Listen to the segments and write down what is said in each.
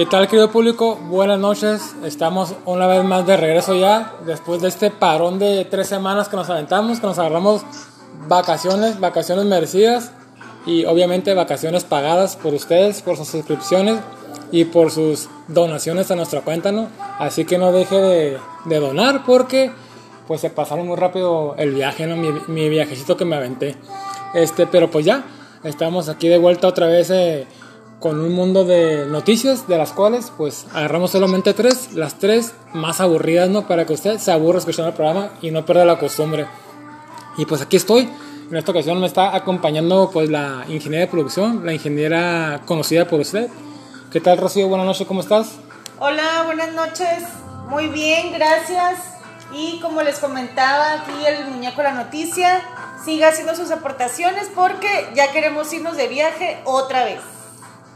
¿Qué tal, querido público? Buenas noches. Estamos una vez más de regreso ya, después de este parón de tres semanas que nos aventamos, que nos agarramos vacaciones, vacaciones merecidas y obviamente vacaciones pagadas por ustedes, por sus suscripciones y por sus donaciones a nuestra cuenta, ¿no? Así que no deje de, donar porque pues se pasaron muy rápido el viaje, ¿no? Mi, mi, viajecito que me aventé. Este, pero pues ya, estamos aquí de vuelta otra vez eh, con un mundo de noticias, de las cuales pues agarramos solamente tres, las tres más aburridas, ¿no? Para que usted se aburra escuchando el programa y no pierda la costumbre. Y pues aquí estoy. En esta ocasión me está acompañando pues la ingeniera de producción, la ingeniera conocida por usted. ¿Qué tal Rocío? Buenas noches, ¿cómo estás? Hola, buenas noches. Muy bien, gracias. Y como les comentaba aquí el muñeco la noticia, siga haciendo sus aportaciones porque ya queremos irnos de viaje otra vez.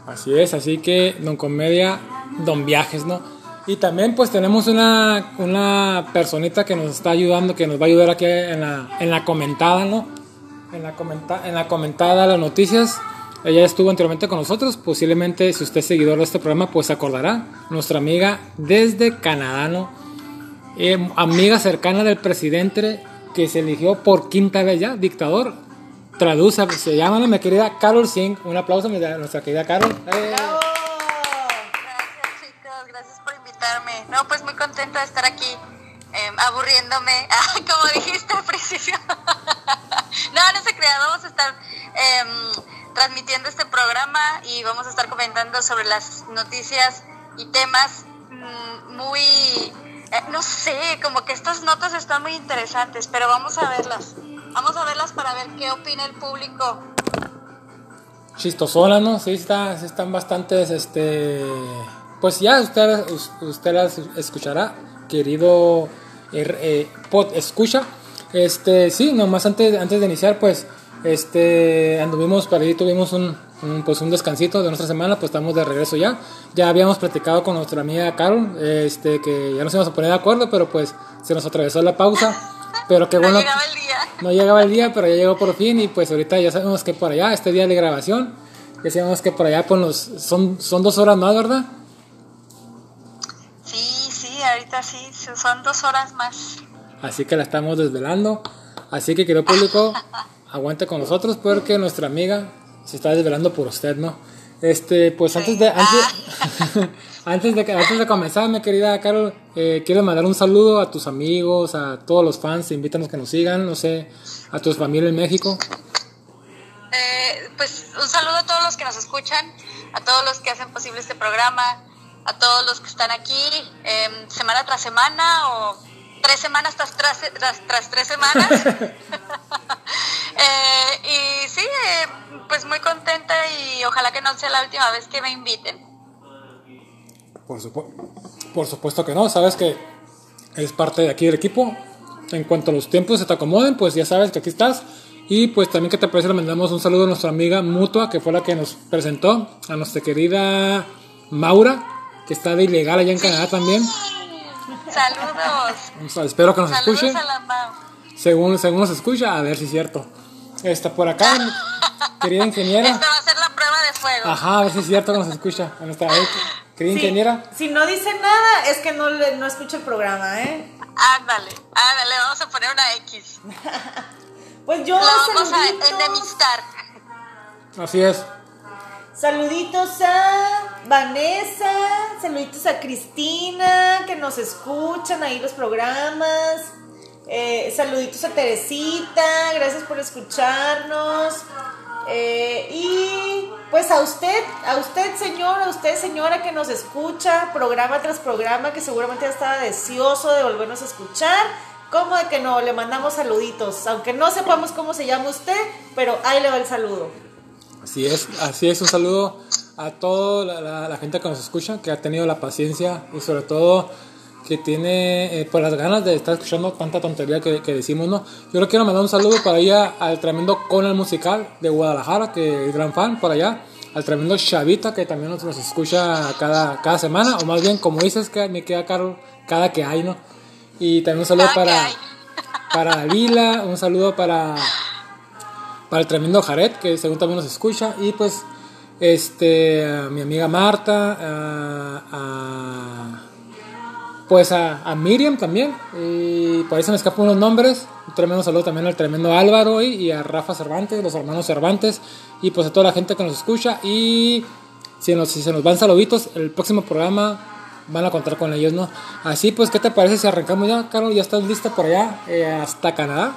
Así es, así que Don Comedia, Don Viajes, ¿no? Y también pues tenemos una, una personita que nos está ayudando, que nos va a ayudar aquí en la, en la comentada, ¿no? En la, comenta, en la comentada las noticias. Ella estuvo anteriormente con nosotros, posiblemente si usted es seguidor de este programa, pues se acordará. Nuestra amiga desde Canadá, ¿no? Eh, amiga cercana del presidente que se eligió por quinta vez ya, dictador. Traduce, se llama mi querida Carol Singh. Un aplauso a nuestra querida Carol. Eh. Gracias chicos, gracias por invitarme. No, pues muy contenta de estar aquí. Eh, aburriéndome, como dijiste al principio. no, no se crea, vamos a estar eh, transmitiendo este programa y vamos a estar comentando sobre las noticias y temas mmm, muy, eh, no sé, como que estas notas están muy interesantes, pero vamos a verlas. Vamos a verlas para ver qué opina el público. Chistosonas, ¿no? Sí, está, están bastantes, este... Pues ya usted, usted las escuchará, querido eh, pod escucha. Este, sí, nomás antes, antes de iniciar, pues, este, anduvimos para ahí, tuvimos un, un, pues un descansito de nuestra semana, pues estamos de regreso ya. Ya habíamos platicado con nuestra amiga Carol, este, que ya nos íbamos a poner de acuerdo, pero pues se nos atravesó la pausa. Pero qué bueno. No llegaba el día. No llegaba el día, pero ya llegó por fin y pues ahorita ya sabemos que por allá, este día de grabación, ya sabemos que por allá pues los, son, son dos horas más, ¿verdad? Sí, sí, ahorita sí, son dos horas más. Así que la estamos desvelando. Así que, querido público, aguante con nosotros porque nuestra amiga se está desvelando por usted, ¿no? Este, pues antes de antes, antes de antes de comenzar, mi querida Carol, eh, quiero mandar un saludo a tus amigos, a todos los fans, invítanos que nos sigan, no sé, a tus familias en México. Eh, pues un saludo a todos los que nos escuchan, a todos los que hacen posible este programa, a todos los que están aquí eh, semana tras semana o tres semanas tras, tras, tras, tras tres semanas. eh, y sí, eh, pues muy contenta y ojalá que no sea la última vez que me inviten. Por, supu por supuesto que no, sabes que es parte de aquí del equipo. En cuanto a los tiempos se te acomoden, pues ya sabes que aquí estás. Y pues también que te parece, le mandamos un saludo a nuestra amiga Mutua, que fue la que nos presentó, a nuestra querida Maura, que está de ilegal allá en sí. Canadá también. Saludos. Espero que nos Saludos escuche. A la Mau. Según, según nos escucha, a ver si es cierto. Está por acá, querida ingeniera. Esta va a ser la prueba de fuego. Ajá, a ver si es cierto que nos escucha. A nuestra querida sí, ingeniera. Si no dice nada, es que no, le, no escucha el programa, ¿eh? Ándale, ándale, vamos a poner una X. pues yo. La vamos a enemistar. Así es. Saluditos a Vanessa, saluditos a Cristina, que nos escuchan ahí los programas. Eh, saluditos a Teresita, gracias por escucharnos. Eh, y pues a usted, a usted señor, a usted señora que nos escucha programa tras programa, que seguramente ya estaba deseoso de volvernos a escuchar. ¿Cómo de que no? Le mandamos saluditos, aunque no sepamos cómo se llama usted, pero ahí le va el saludo. Así es, así es, un saludo a toda la, gente que nos escucha, que ha tenido la paciencia y sobre todo que tiene eh, por las ganas de estar escuchando tanta tontería que, que, decimos, ¿no? Yo le quiero mandar un saludo para allá al tremendo Conal Musical de Guadalajara, que es gran fan por allá, al tremendo Chavita, que también nos, nos escucha cada, cada semana, o más bien, como dices, que me queda caro cada que hay, ¿no? Y también un saludo para, para Vila, un saludo para para el tremendo Jared, que según también nos escucha. Y pues este, a mi amiga Marta, a, a- pues a, a Miriam también, y por ahí se me escapan los nombres. Un tremendo saludo también al tremendo Álvaro y, y a Rafa Cervantes, los hermanos Cervantes, y pues a toda la gente que nos escucha. Y si, nos, si se nos van saluditos, el próximo programa van a contar con ellos, ¿no? Así pues, ¿qué te parece si arrancamos ya, Carol? ¿Ya estás lista por allá, eh, hasta Canadá?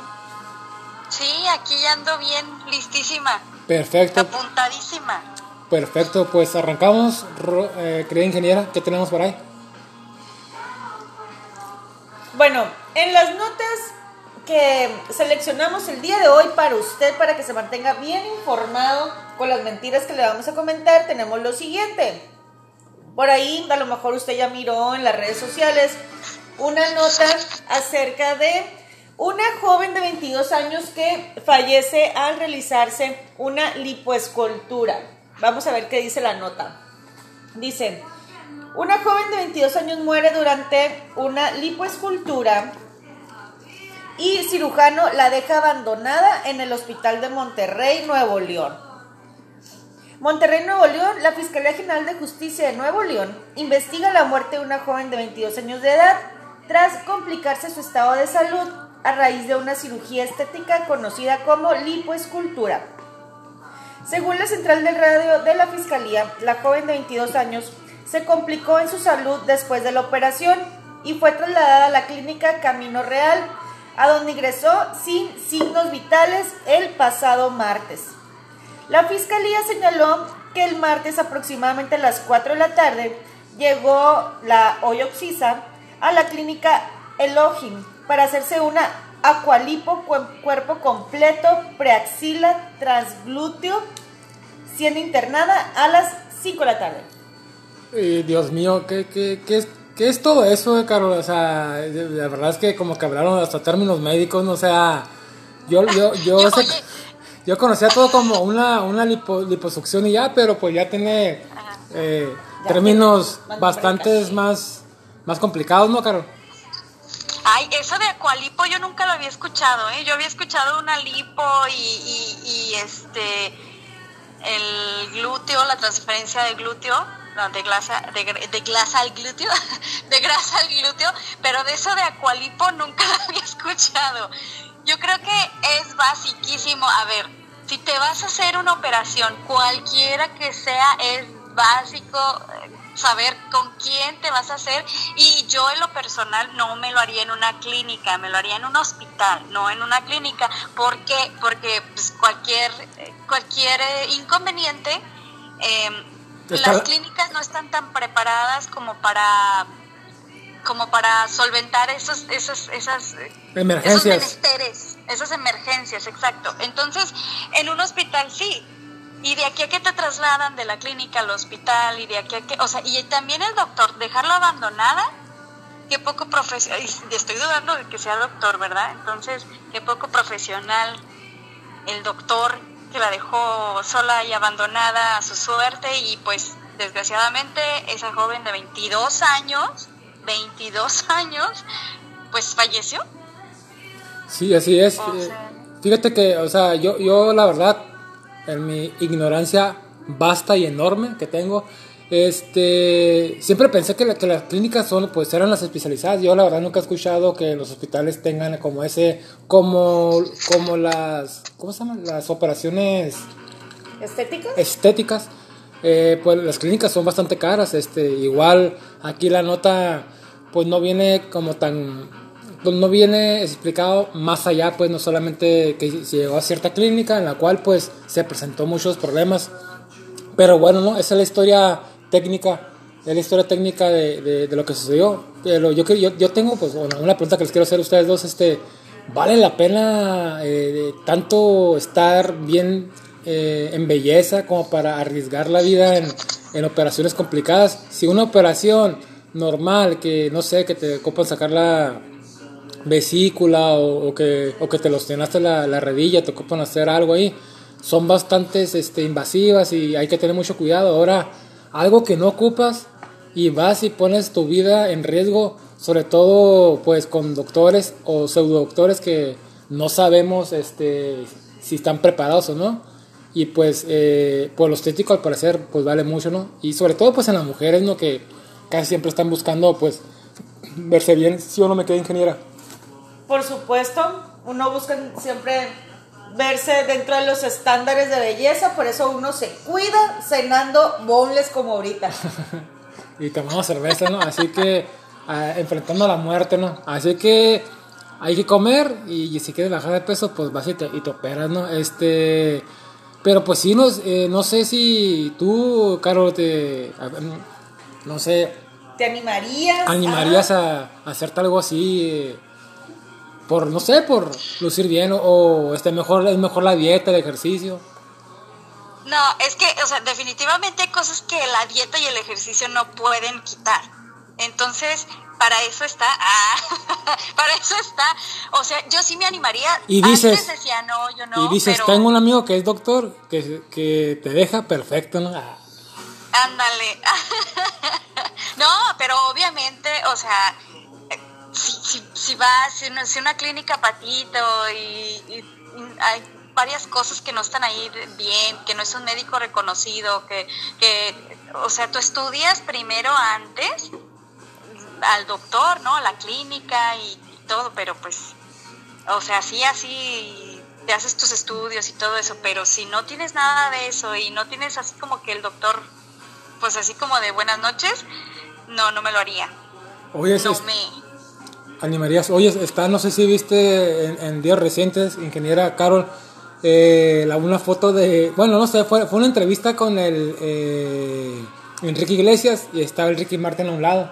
Sí, aquí ya ando bien, listísima, Perfecto, apuntadísima. perfecto, pues arrancamos, eh, querida ingeniera, ¿qué tenemos por ahí? Bueno, en las notas que seleccionamos el día de hoy para usted, para que se mantenga bien informado con las mentiras que le vamos a comentar, tenemos lo siguiente. Por ahí, a lo mejor usted ya miró en las redes sociales una nota acerca de una joven de 22 años que fallece al realizarse una lipoescultura. Vamos a ver qué dice la nota. Dice, una joven de 22 años muere durante una lipoescultura y cirujano la deja abandonada en el hospital de Monterrey, Nuevo León. Monterrey, Nuevo León, la Fiscalía General de Justicia de Nuevo León investiga la muerte de una joven de 22 años de edad tras complicarse su estado de salud a raíz de una cirugía estética conocida como lipoescultura. Según la central del radio de la Fiscalía, la joven de 22 años se complicó en su salud después de la operación y fue trasladada a la clínica Camino Real, a donde ingresó sin signos vitales el pasado martes. La Fiscalía señaló que el martes aproximadamente a las 4 de la tarde llegó la Oyoxisa a la clínica Elohim para hacerse una acualipo cu- cuerpo completo preaxila transglúteo siendo internada a las 5 de la tarde. Eh, Dios mío, ¿qué, qué, qué es, qué es todo eso, eh, Carol? O sea, la verdad es que como que hablaron hasta términos médicos, ¿no? O sea, yo, yo, yo, Yo- sé- oye. yo conocía todo como una, una lipo- liposucción y ya, pero pues ya tiene eh, Ya términos más bastantes más, más complicados, ¿no, Carol? Ay, eso de acualipo yo nunca lo había escuchado, ¿eh? Yo había escuchado una lipo y, y, y, este, el glúteo, la transferencia de glúteo, no, de grasa, de, de grasa al glúteo, de grasa al glúteo, pero de eso de acualipo nunca lo había escuchado. Yo creo que es basiquísimo. A ver, si te vas a hacer una operación, cualquiera que sea, es básico eh, saber con quién te vas a hacer y yo en lo personal no me lo haría en una clínica, me lo haría en un hospital, no en una clínica, ¿por qué? Porque pues, cualquier eh, cualquier inconveniente eh, Está- las clínicas no están tan preparadas como para como para solventar esos esos esas eh, Emergencias. esos menesteres, esas emergencias, exacto. Entonces, en un hospital sí. Y de aquí a que te trasladan de la clínica al hospital y de aquí a que, o sea, y también el doctor, dejarla abandonada, qué poco profesional, estoy dudando de que sea doctor, ¿verdad? Entonces, qué poco profesional el doctor que la dejó sola y abandonada a su suerte y pues desgraciadamente esa joven de 22 años, 22 años, pues falleció. Sí, así es. O Eh, sea- Fíjate que, o sea, yo, yo la verdad, en mi ignorancia vasta y enorme que tengo, este, siempre pensé que, la- que las clínicas son, pues, eran las especializadas. Yo la verdad nunca he escuchado que los hospitales tengan como ese, como, como las, ¿cómo se llaman? Las operaciones ¿Estéticos? estéticas, eh, pues las clínicas son bastante caras. Este, igual aquí la nota, pues no viene como tan, pues no viene explicado más allá, pues no solamente que se llegó a cierta clínica en la cual pues se presentó muchos problemas. Pero bueno, no, esa es la historia técnica, la historia técnica de, de, lo que sucedió. Yo, yo, yo tengo pues una, pregunta que les quiero hacer a ustedes dos, este, ¿vale la pena eh, tanto estar bien eh, en belleza como para arriesgar la vida en, en operaciones complicadas? Si una operación normal, que no sé, que te ocupan sacar la vesícula o, que, o que te los llenaste la, la redilla, te ocupan hacer algo ahí, son bastantes este, invasivas y hay que tener mucho cuidado. Ahora, algo que no ocupas y vas y pones tu vida en riesgo, sobre todo pues con doctores o pseudodoctores que no sabemos este, si están preparados o no. y pues eh, por lo estético al parecer pues vale mucho, ¿no? Y sobre todo pues en las mujeres, ¿no? Que casi siempre están buscando pues verse bien, si o no me queda ingeniera. Por supuesto, uno busca siempre verse dentro de los estándares de belleza, por eso uno se cuida cenando bonles como ahorita. y tomando cerveza, ¿no? Así que ah, enfrentando a la muerte, ¿no? Así que hay que comer y, si quieres bajar de peso, pues vas y te, y te operas, ¿no? Este, pero pues sí, no, eh, no sé si tú, Carol, te, no sé. ¿Te animarías? ¿Animarías a, hacerte algo así? Eh, por, no sé, por lucir bien o, este, mejor, es mejor la dieta, el ejercicio. No, es que, o sea, definitivamente hay cosas que la dieta y el ejercicio no pueden quitar. Entonces, para eso está, ah, para eso está, o sea, yo sí me animaría. Y dices, decía, no, yo no, y dices, tengo un amigo que es doctor, que, que te deja perfecto, ¿no? Ah. Ándale. no, pero obviamente, o sea, si, si, si vas, si una, clínica patito y, hay varias cosas que no están ahí bien, que no es un médico reconocido, que, que, o sea, tú estudias primero antes al doctor, ¿no? A la clínica y, todo, pero pues, o sea, sí, así te haces tus estudios y todo eso, pero si no tienes nada de eso y no tienes así como que el doctor, pues así como de buenas noches, no, no me lo haría. Oye, no me animarías? Oye, está, no sé si viste en, días recientes, ingeniera Carol, eh, la, una foto de, bueno, no sé, fue, fue una entrevista con el eh, Enrique Iglesias y estaba el Ricky Martin a un lado,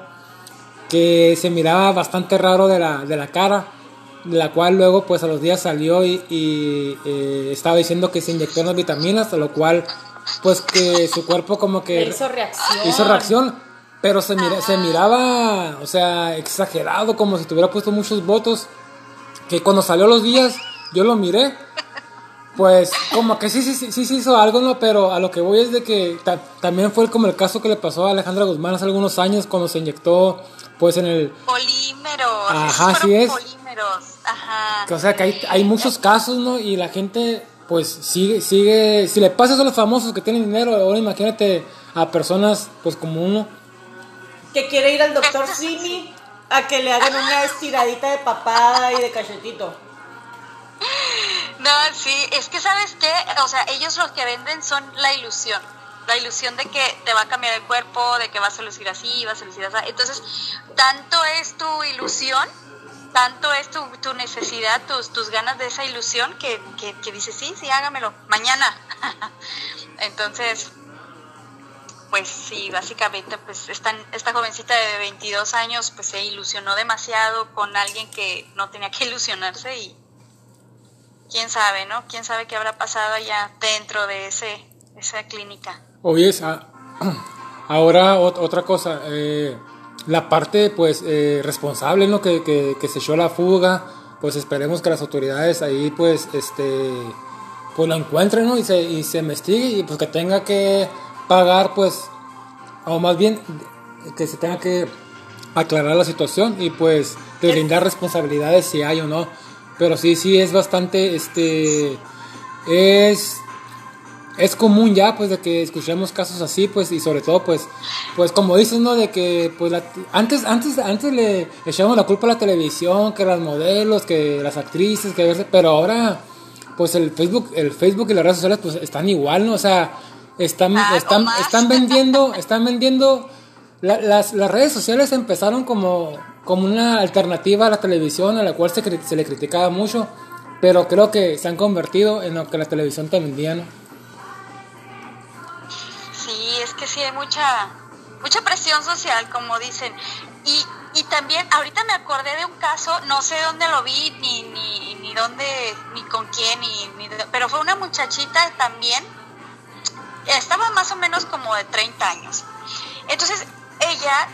que se miraba bastante raro de la, de la cara, de la cual luego pues a los días salió y, eh, estaba diciendo que se inyectó unas vitaminas, a lo cual pues que su cuerpo como que hizo reacción. Hizo reacción pero se, mira, se miraba, o sea, exagerado, como si tuviera puesto muchos votos. Que cuando salió los días, yo lo miré. Pues como que sí, sí, sí, sí, hizo algo, ¿no? Pero a lo que voy es de que también fue como el caso que le pasó a Alejandra Guzmán hace algunos años cuando se inyectó, pues en el... Polímeros. Ajá, sí es. Polímeros, ajá. o sea, que hay, hay muchos casos, ¿no? Y la gente, pues sigue, sigue... Si le pasa a los famosos que tienen dinero, ahora imagínate a personas, pues como uno que quiere ir al doctor Simi a que le hagan una estiradita de papada y de cachetito. No, sí, es que sabes qué, o sea, ellos lo que venden son la ilusión, la ilusión de que te va a cambiar el cuerpo, de que vas a lucir así, vas a lucir así. Entonces, tanto es tu ilusión, tanto es tu, tu necesidad, tus, tus ganas de esa ilusión que, que, que dices, sí, sí, hágamelo, mañana. Entonces, pues sí, básicamente pues esta, esta jovencita de 22 años pues se ilusionó demasiado con alguien que no tenía que ilusionarse y quién sabe, ¿no? ¿Quién sabe qué habrá pasado allá dentro de ese, esa clínica? Oye, ahora otra cosa, eh, la parte pues eh, responsable, ¿no? Que, que, se echó la fuga, pues esperemos que las autoridades ahí pues este pues lo encuentren, ¿no? Y se, y se investigue y pues que tenga que pagar, pues, o más bien que se tenga que aclarar la situación y pues brindar responsabilidades si hay o no. Pero sí, sí es bastante, este, es, es común ya, pues, de que escuchemos casos así, pues, y sobre todo, pues, pues, como dices, ¿no? De que, pues, antes, antes, antes le echábamos la culpa a la televisión, que las modelos, que las actrices, que, pero ahora, pues, el Facebook, el Facebook y las redes sociales, pues, están igual, ¿no? O sea, están, ah, están, están vendiendo, están vendiendo, las, las, redes sociales empezaron como, como una alternativa a la televisión a la cual se, se le criticaba mucho, pero creo que se han convertido en lo que la televisión te vendía, ¿no? Sí, es que sí hay mucha, mucha presión social, como dicen. Y, y también, ahorita me acordé de un caso, no sé dónde lo vi, ni, ni, ni dónde, ni con quién, ni, pero fue una muchachita también estaba más o menos como de 30 años. Entonces, ella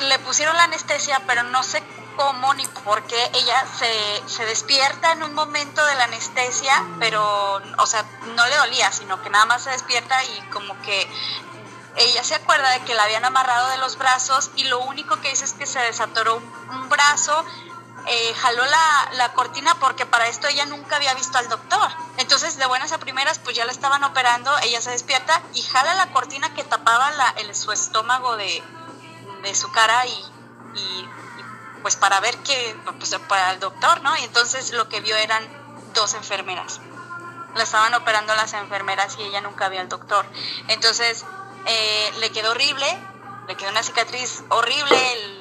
le pusieron la anestesia, pero no sé cómo ni por qué ella se, se despierta en un momento de la anestesia, pero, o sea, no le dolía, sino que nada más se despierta y como que ella se acuerda de que la habían amarrado de los brazos y lo único que dice es que se desatoró un, brazo, eh, jaló la, la, cortina porque para esto ella nunca había visto al doctor. Entonces, de buenas a primeras, pues ya la estaban operando, ella se despierta y jala la cortina que tapaba la, el, su estómago de, de su cara y, y, pues para ver que, pues para el doctor, ¿no? Y entonces lo que vio eran dos enfermeras. La estaban operando las enfermeras y ella nunca vio al doctor. Entonces, eh, le quedó horrible, le quedó una cicatriz horrible, el,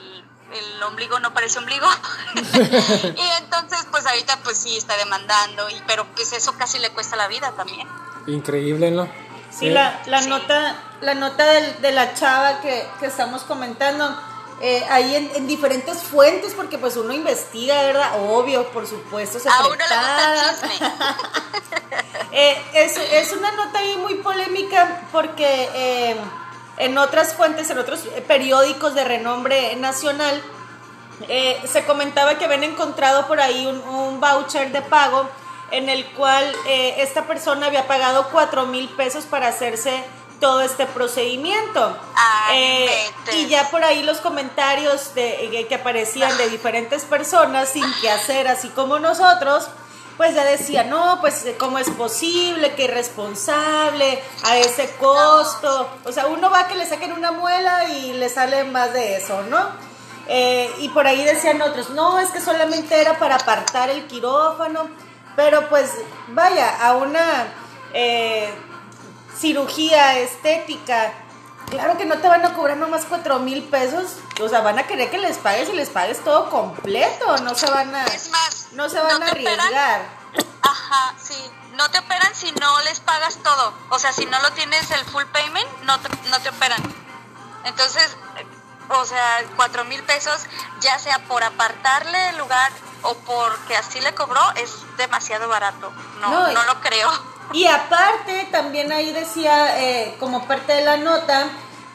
el ombligo no parece ombligo. y entonces, pues ahorita pues sí está demandando, y, pero pues eso casi le cuesta la vida también. Increíble, ¿no? Sí, la, la nota, la nota del- de, la chava que, que estamos comentando, eh, ahí en, en diferentes fuentes, porque pues uno investiga, ¿verdad? Obvio, por supuesto, A uno le gusta el chisme. Eh, es, es una nota ahí muy polémica porque eh, en otras fuentes, en otros periódicos de renombre nacional, eh, se comentaba que habían encontrado por ahí un, un voucher de pago en el cual eh, esta persona había pagado 4 mil pesos para hacerse todo este procedimiento. Ay, Eh, y ya por ahí los comentarios de, eh, que aparecían de diferentes personas sin que hacer, así como nosotros, pues ya decían, no, pues cómo es posible, que irresponsable, a ese costo. O sea, uno va a que le saquen una muela y le sale más de eso, ¿no? Eh, y por ahí decían otros, no, es que solamente era para apartar el quirófano, pero pues vaya, a una eh, cirugía estética, claro que no te van a cobrar nomás cuatro mil pesos, o sea, van a querer que les pagues y les pagues todo completo, no se van a, Es más, no se van no a operan. arriesgar. Ajá, sí. No te operan si no les pagas todo. O sea, si no lo tienes el full payment, no te, no te operan. Entonces, eh, o sea, cuatro mil pesos, ya sea por apartarle el lugar o porque así le cobró, es demasiado barato. No, No, no, lo creo. Y aparte, también ahí decía, eh, como parte de la nota,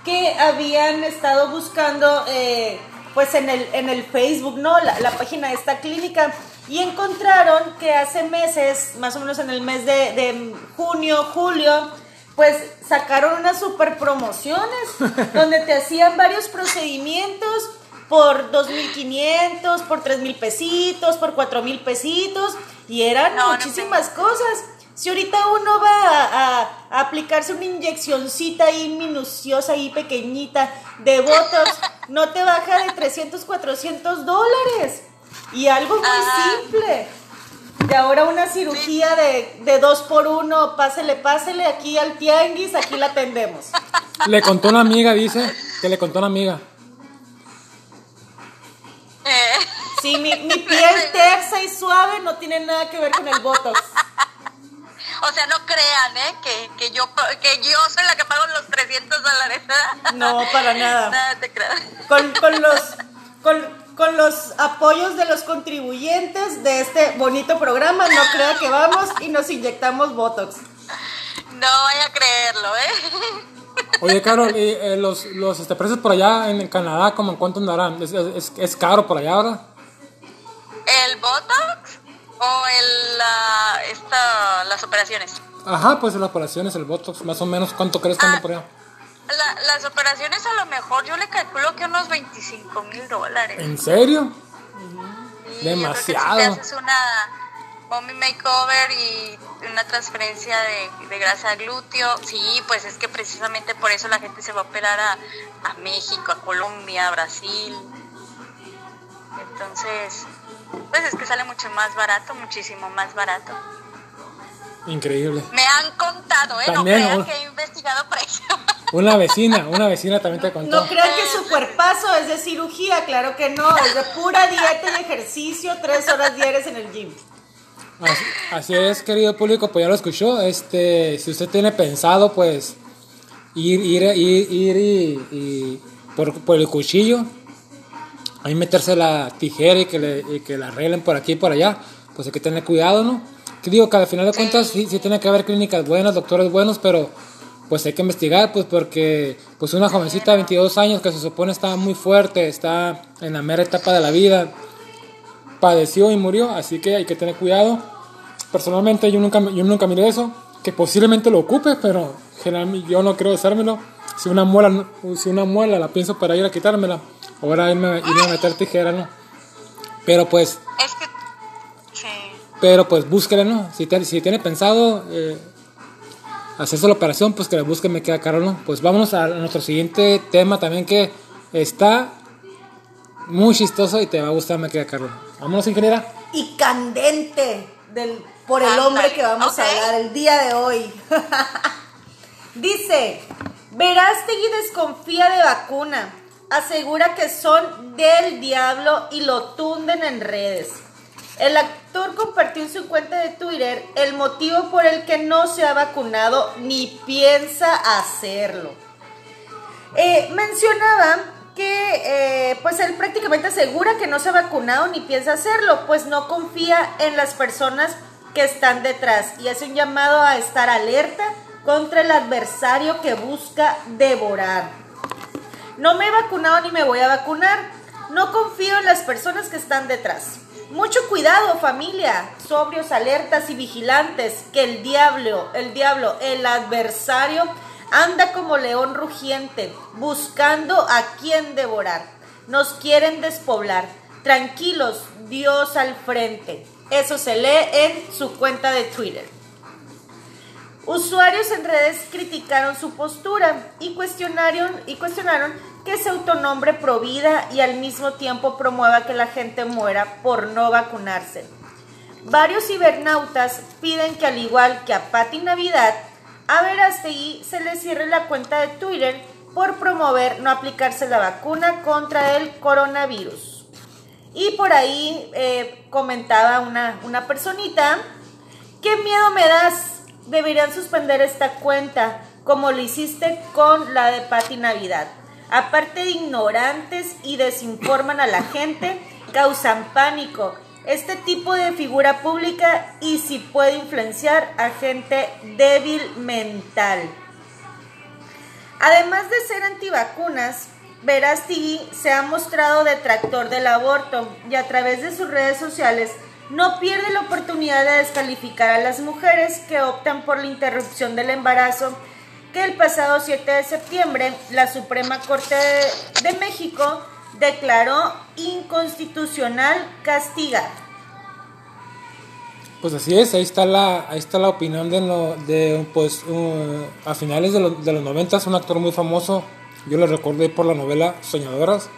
que habían estado buscando, eh, pues en el, en el Facebook, ¿no? La, la página de esta clínica. Y encontraron que hace meses, más o menos en el mes de, de junio, julio, pues sacaron unas super promociones donde te hacían varios procedimientos por 2.500, por 3.000 pesitos, por 4.000 pesitos y eran No, no muchísimas cosas. Si ahorita uno va a, a- a aplicarse una inyeccioncita ahí minuciosa ahí pequeñita de Botox, no te baja de 300, 400 dólares. Y algo muy Ajá. simple. Y ahora una cirugía de, de dos por uno, pásele, pásele, aquí al tianguis, aquí la atendemos. Le contó una amiga, dice, que le contó una amiga. Eh, Sí, mi, mi piel tersa y suave no tiene nada que ver con el Botox. O sea, no crean, ¿eh? Que, que, yo, que yo soy la que pago los 300 dólares. No, para nada. Nada te creas. con, con los con, con los apoyos de los contribuyentes de este bonito programa, no crea que vamos y nos inyectamos Botox. No vaya a creerlo, ¿eh? Oye, Carol, y, eh, los, los este, precios por allá en Canadá, ¿cómo en cuánto andarán? ¿Es, es, es caro por allá ahora? ¿El Botox o el, la- esta, las operaciones? Ajá, pues las operaciones, el Botox, más o menos, ¿cuánto crees que anda Ah. por allá? La- las operaciones a lo mejor yo le calculo que unos 25 mil dólares. ¿En serio? Sí, demasiado. Yo creo que si te haces una mommy makeover y una transferencia de, de grasa glúteo, sí, pues es que precisamente por eso la gente se va a operar a, a México, a Colombia, a Brasil. Entonces, pues es que sale mucho más barato, muchísimo más barato. Increíble. Me han contado, ¿eh? También, no crean un- que he investigado precios. Una vecina, una vecina también te contó. No crean que su cuerpazo es de cirugía, claro que no, es de pura dieta y ejercicio, tres horas diarias en el gym. Así, así es, querido público, pues ya lo escuchó. Este, si usted tiene pensado, pues, ir, ir, ir, ir y, y por, por el cuchillo, ahí meterse la tijera y que, le, y que la arreglen por aquí y por allá, pues hay que tener cuidado, ¿no? Que digo que al final de cuentas sí, sí tiene que haber clínicas buenas, doctores buenos, pero pues hay que investigar, pues porque pues una jovencita de 22 años que se supone está muy fuerte, está en la mera etapa de la vida, padeció y murió, así que hay que tener cuidado. Personalmente yo nunca, yo nunca miré eso, que posiblemente lo ocupe, pero generalmente yo no creo usármelo. Si una muela, si una muela la pienso para ir a quitármela, ahora irme, irme a meter tijera, ¿no? Pero pues, Es que, sí. Pero pues búsquele, ¿no? Si, te- si tiene pensado eh, hacerse la operación, pues que le busque, me queda caro, ¿no? Pues vámonos a nuestro siguiente tema también que está muy chistoso y te va a gustar, me queda caro. Vámonos, ingeniera. Y candente del, por el hombre que vamos a hablar el día de hoy. Dice, Verástegui desconfía de vacuna. Asegura que son del diablo y lo tunden en redes. El actor compartió en su cuenta de Twitter el motivo por el que no se ha vacunado ni piensa hacerlo. Eh, mencionaba que eh, pues él prácticamente asegura que no se ha vacunado ni piensa hacerlo, pues no confía en las personas que están detrás y hace un llamado a estar alerta contra el adversario que busca devorar. No me he vacunado ni me voy a vacunar. No confío en las personas que están detrás. Mucho cuidado, familia. Sobrios, alertas y vigilantes. Que el diablo, el diablo, el adversario anda como león rugiente, buscando a quien devorar. Nos quieren despoblar. Tranquilos, Dios al frente. Eso se lee en su cuenta de Twitter. Usuarios en redes criticaron su postura y cuestionaron, y cuestionaron que se autonombre provida y al mismo tiempo promueva que la gente muera por no vacunarse. Varios cibernautas piden que al igual que a Pati Navidad, a Verástegui se le cierre la cuenta de Twitter por promover no aplicarse la vacuna contra el coronavirus. Y por ahí eh, comentaba una, una personita, ¿qué miedo me das? Deberían suspender esta cuenta, como lo hiciste con la de Pati Navidad. Aparte de ignorantes y desinforman a la gente, causan pánico. Este tipo de figura pública y si puede influenciar a gente débil mental. Además de ser antivacunas, Verástegui se ha mostrado detractor del aborto y a través de sus redes sociales no pierde la oportunidad de descalificar a las mujeres que optan por la interrupción del embarazo que el pasado 7 de septiembre la Suprema Corte de, México declaró inconstitucional castigar. Pues así es, ahí está la, ahí está la opinión de, lo, de pues, uh, a finales de, lo- de los 90, un actor muy famoso, yo lo recordé por la novela Soñadoras.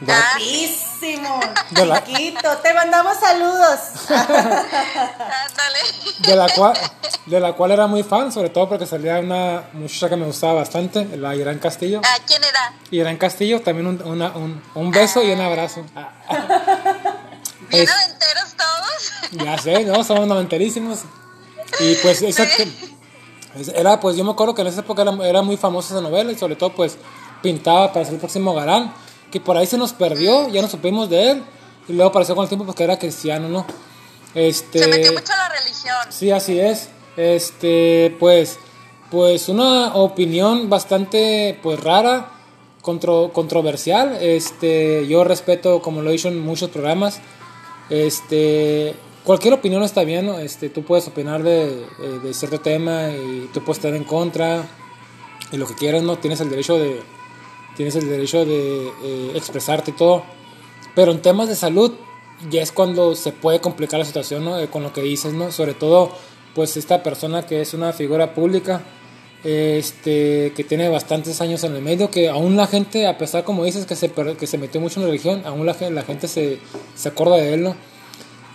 Guapísimo, De la- chiquito, te mandamos saludos. Ándale. de la cual de la cual era muy fan, sobre todo porque salía una muchacha que me gustaba bastante, la Irán Castillo. ¿A quién era? Irán Castillo, también un, una- un, un beso y un abrazo. Ah, ¿Bien Es- aventeros todos? ya sé, ¿no? Somos noventerísimos. Y pues esa es- era, pues yo me acuerdo que en esa época era, era muy famosa esa novela y sobre todo pues pintaba para ser el próximo galán, que por ahí se nos perdió, ya no supimos de él y luego apareció con el tiempo pues que era cristiano, ¿no? Este Se metió mucho a la religión. Sí, así es. Este, pues, pues una opinión bastante, pues rara, contro- controversial. Este, yo respeto, como lo he dicho en muchos programas, este, cualquier opinión está bien. ¿no? Este, tú puedes opinar de, eh, de cierto tema y tú puedes estar en contra y lo que quieras, no tienes el derecho de, tienes el derecho de eh, expresarte y todo. Pero en temas de salud ya es cuando se puede complicar la situación, ¿no? Eh, con lo que dices, ¿no? Sobre todo, pues esta persona que es una figura pública, este, que tiene bastantes años en el medio, que aún la gente, a pesar como dices que se, que se metió mucho en la religión, aún la, la gente se, se acuerda de él, ¿no?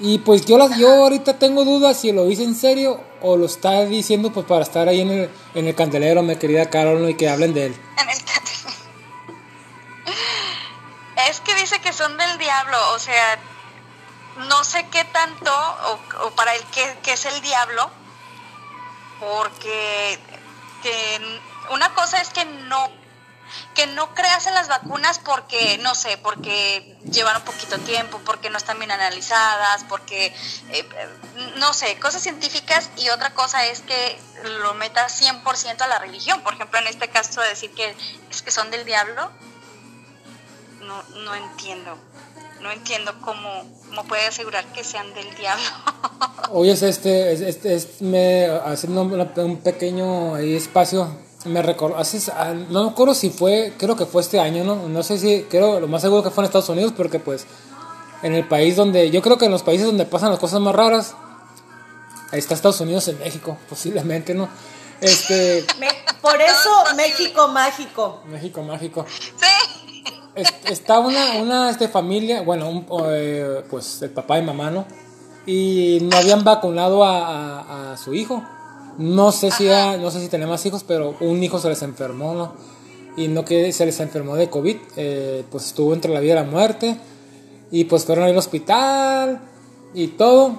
Y pues yo, las, yo ahorita tengo dudas si lo dice en serio o lo está diciendo pues para estar ahí en el, en el candelero, mi querida Carol, ¿no? y que hablen de él. En el Es que dice que son del diablo, o sea, no sé qué tanto, o, para qué, qué es el diablo, porque que una cosa es que no que no creas en las vacunas porque, no sé, porque llevan un poquito tiempo, porque no están bien analizadas, porque, eh, no sé, cosas científicas y otra cosa es que lo metas 100% a la religión. Por ejemplo, en este caso decir que es que son del diablo, no, no entiendo. No entiendo cómo, cómo puede asegurar que sean del diablo. Hoy es este, es- este, es- me, haciendo un pequeño ahí espacio, me recordó, hace, ah, no me acuerdo si fue, creo que fue este año, ¿no? No sé si, creo, lo más seguro que fue en Estados Unidos, porque pues en el país donde, yo creo que en los países donde pasan las cosas más raras, ahí está Estados Unidos en México, posiblemente, ¿no? Este, Me- por eso México mágico. México mágico. Sí. Es- está una, una este, familia, bueno, un, eh, pues el papá y mamá, ¿no? Y no habían vacunado a, a- a su hijo. No sé si era- no sé si tenía más hijos, pero un hijo se les enfermó, ¿no? Y no que se les enfermó de COVID, eh, pues estuvo entre la vida y la muerte. Y pues fueron al hospital y todo.